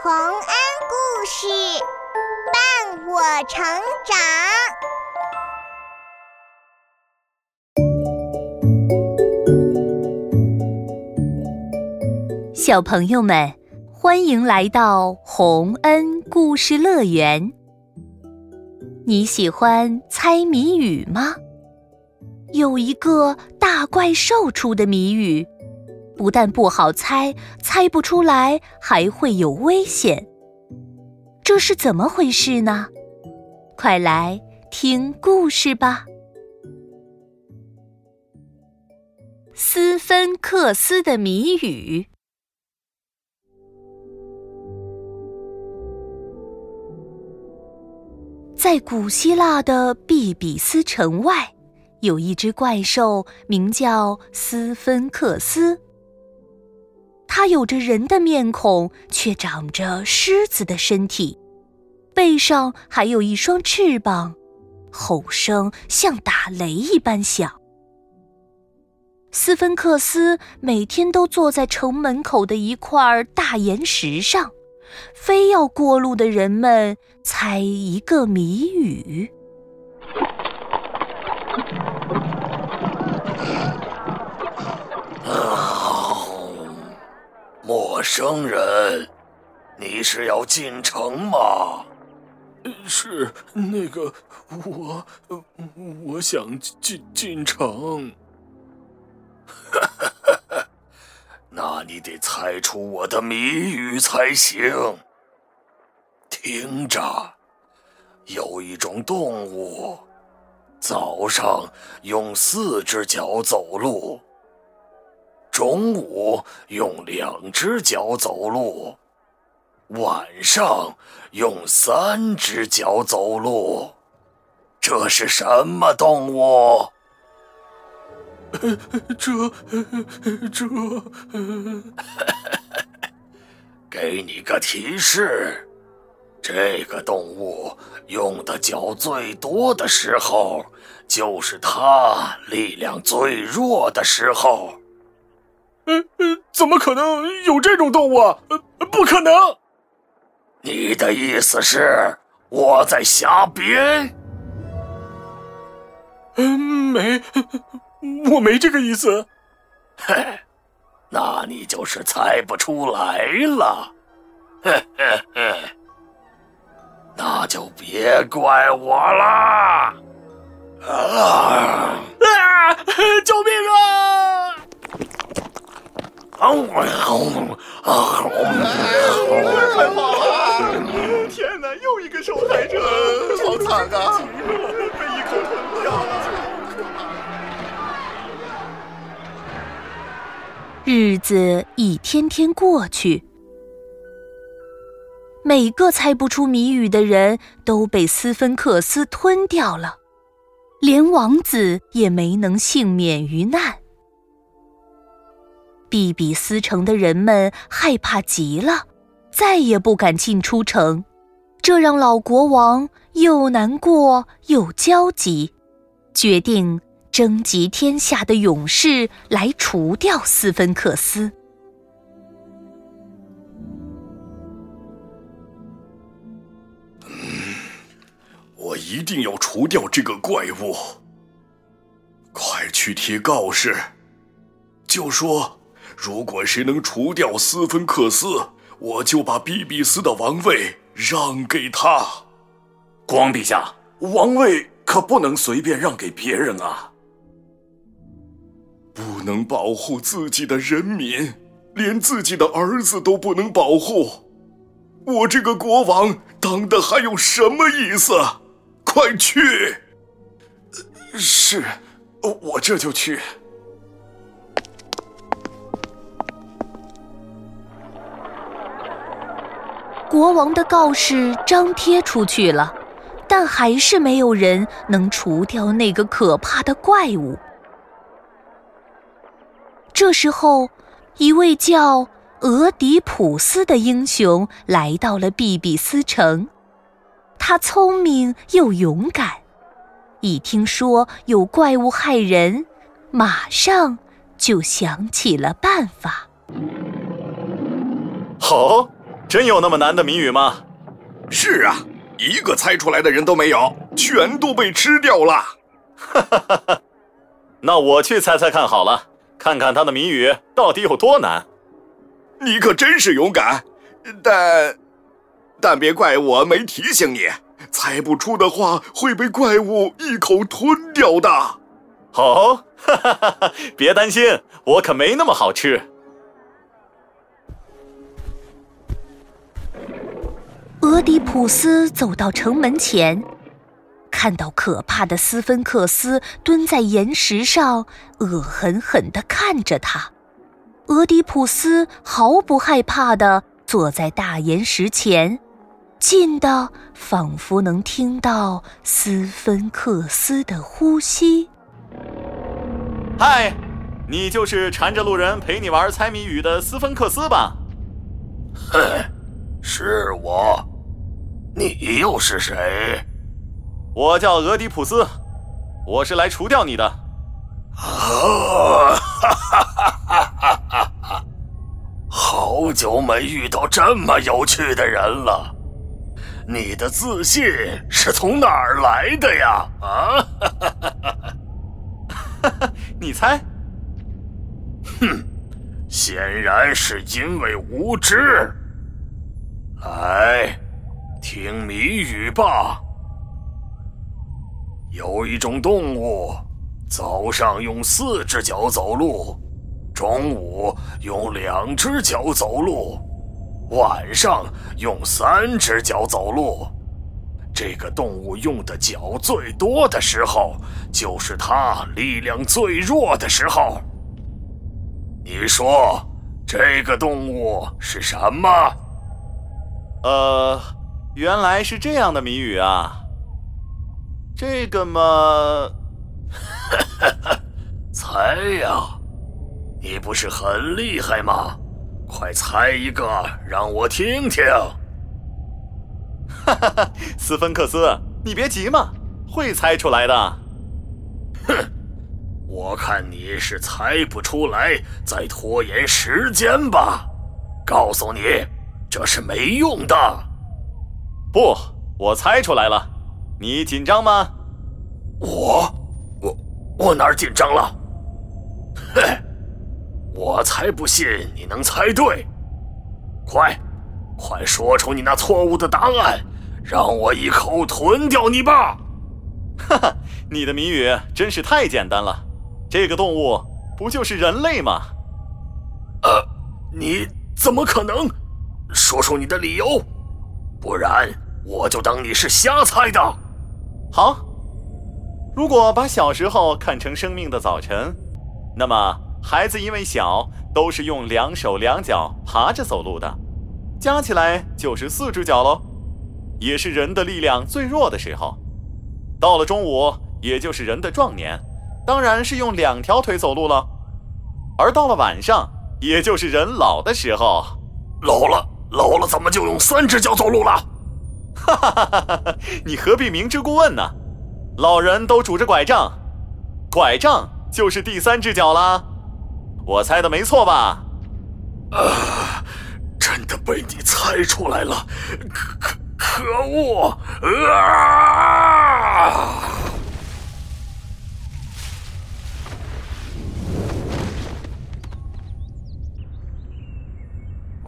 洪恩故事伴我成长，小朋友们，欢迎来到洪恩故事乐园。你喜欢猜谜语吗？有一个大怪兽出的谜语。不但不好猜，猜不出来还会有危险。这是怎么回事呢？快来听故事吧！斯芬克斯的谜语。在古希腊的毕比斯城外，有一只怪兽，名叫斯芬克斯。它有着人的面孔，却长着狮子的身体，背上还有一双翅膀，吼声像打雷一般响。斯芬克斯每天都坐在城门口的一块大岩石上，非要过路的人们猜一个谜语。生人，你是要进城吗？是那个我，我想进进城。那你得猜出我的谜语才行。听着，有一种动物，早上用四只脚走路。中午用两只脚走路，晚上用三只脚走路，这是什么动物？这这，给你个提示，这个动物用的脚最多的时候，就是它力量最弱的时候。呃呃，怎么可能有这种动物？呃，不可能！你的意思是我在瞎编？嗯，没，我没这个意思。嘿，那你就是猜不出来了。嘿嘿嘿，那就别怪我啦！啊啊！救命啊！啊！快跑啊！天哪，又一个受害者，好惨啊！被一口吞掉了。日子一天天过去，每个猜不出谜语的人都被斯芬克斯吞掉了，连王子也没能幸免于难。比比斯城的人们害怕极了，再也不敢进出城，这让老国王又难过又焦急，决定征集天下的勇士来除掉斯芬克斯。嗯，我一定要除掉这个怪物！快去贴告示，就说。如果谁能除掉斯芬克斯，我就把比比斯的王位让给他。国王陛下，王位可不能随便让给别人啊！不能保护自己的人民，连自己的儿子都不能保护，我这个国王当的还有什么意思？快去！是，我这就去。国王的告示张贴出去了，但还是没有人能除掉那个可怕的怪物。这时候，一位叫俄狄浦斯的英雄来到了毕比斯城。他聪明又勇敢，一听说有怪物害人，马上就想起了办法。好。真有那么难的谜语吗？是啊，一个猜出来的人都没有，全都被吃掉了。哈哈哈哈！那我去猜猜看好了，看看他的谜语到底有多难。你可真是勇敢，但但别怪我没提醒你，猜不出的话会被怪物一口吞掉的。好，哈哈哈哈！别担心，我可没那么好吃。俄狄浦斯走到城门前，看到可怕的斯芬克斯蹲在岩石上，恶狠狠地看着他。俄狄浦斯毫不害怕地坐在大岩石前，近的仿佛能听到斯芬克斯的呼吸。嗨，你就是缠着路人陪你玩猜谜语的斯芬克斯吧？哼，是我。你又是谁？我叫俄狄浦斯，我是来除掉你的。啊！哈哈哈哈哈哈！好久没遇到这么有趣的人了。你的自信是从哪儿来的呀？啊！哈哈哈哈哈！你猜？哼，显然是因为无知。来。听谜语吧。有一种动物，早上用四只脚走路，中午用两只脚走路，晚上用三只脚走路。这个动物用的脚最多的时候，就是它力量最弱的时候。你说这个动物是什么？呃。原来是这样的谜语啊！这个嘛，猜呀！你不是很厉害吗？快猜一个让我听听！哈哈哈，斯芬克斯，你别急嘛，会猜出来的。哼，我看你是猜不出来，在拖延时间吧？告诉你，这是没用的。不，我猜出来了，你紧张吗？我，我，我哪儿紧张了？嘿，我才不信你能猜对！快，快说出你那错误的答案，让我一口吞掉你吧！哈哈，你的谜语真是太简单了，这个动物不就是人类吗？呃，你怎么可能？说出你的理由，不然。我就当你是瞎猜的。好，如果把小时候看成生命的早晨，那么孩子因为小，都是用两手两脚爬着走路的，加起来就是四只脚喽，也是人的力量最弱的时候。到了中午，也就是人的壮年，当然是用两条腿走路了。而到了晚上，也就是人老的时候，老了，老了怎么就用三只脚走路了？哈哈哈哈哈！你何必明知故问呢？老人都拄着拐杖，拐杖就是第三只脚啦。我猜的没错吧？啊！真的被你猜出来了！可可可恶！啊！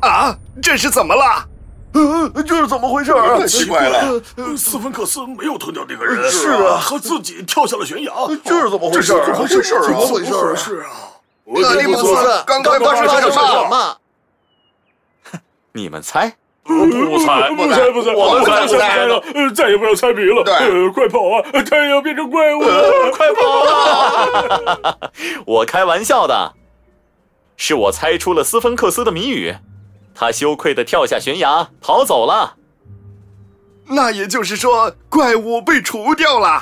啊！这是怎么了？呃，这是怎么回事啊？太奇怪了！斯芬克斯没有吞掉那个人，是啊，他自己跳下了悬崖。这是怎么回事？怎么回事？怎么回事啊？俄狄浦斯，刚才发生了什么？你们猜？不猜，不猜，不猜，我们不猜了，再也不要猜谜了。对，快跑啊！他也要变成怪物了，快跑！我开玩笑的，是我猜出了斯芬克斯的谜语。他羞愧的跳下悬崖逃走了。那也就是说，怪物被除掉了。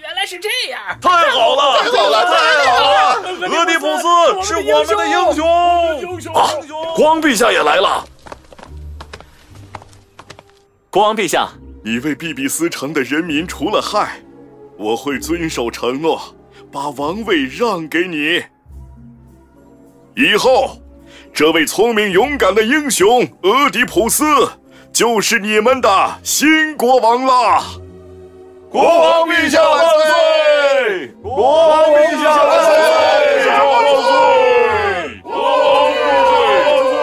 原来是这样！太好了！太好了！太好了！俄狄浦斯是我们的英雄！英雄！啊！光陛下也来了。国王陛下，你为比比斯城的人民除了害，我会遵守承诺，把王位让给你。以后。这位聪明勇敢的英雄俄狄浦斯，就是你们的新国王啦！国王陛下万岁！国王陛下万岁！国王万岁！国王万岁！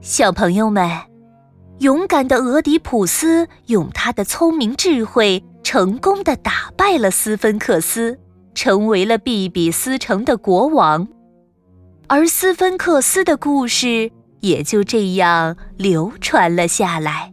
小朋友们，勇敢的俄狄浦斯用他的聪明智慧，成功的打败了斯芬克斯，成为了比比斯城的国王。而斯芬克斯的故事也就这样流传了下来。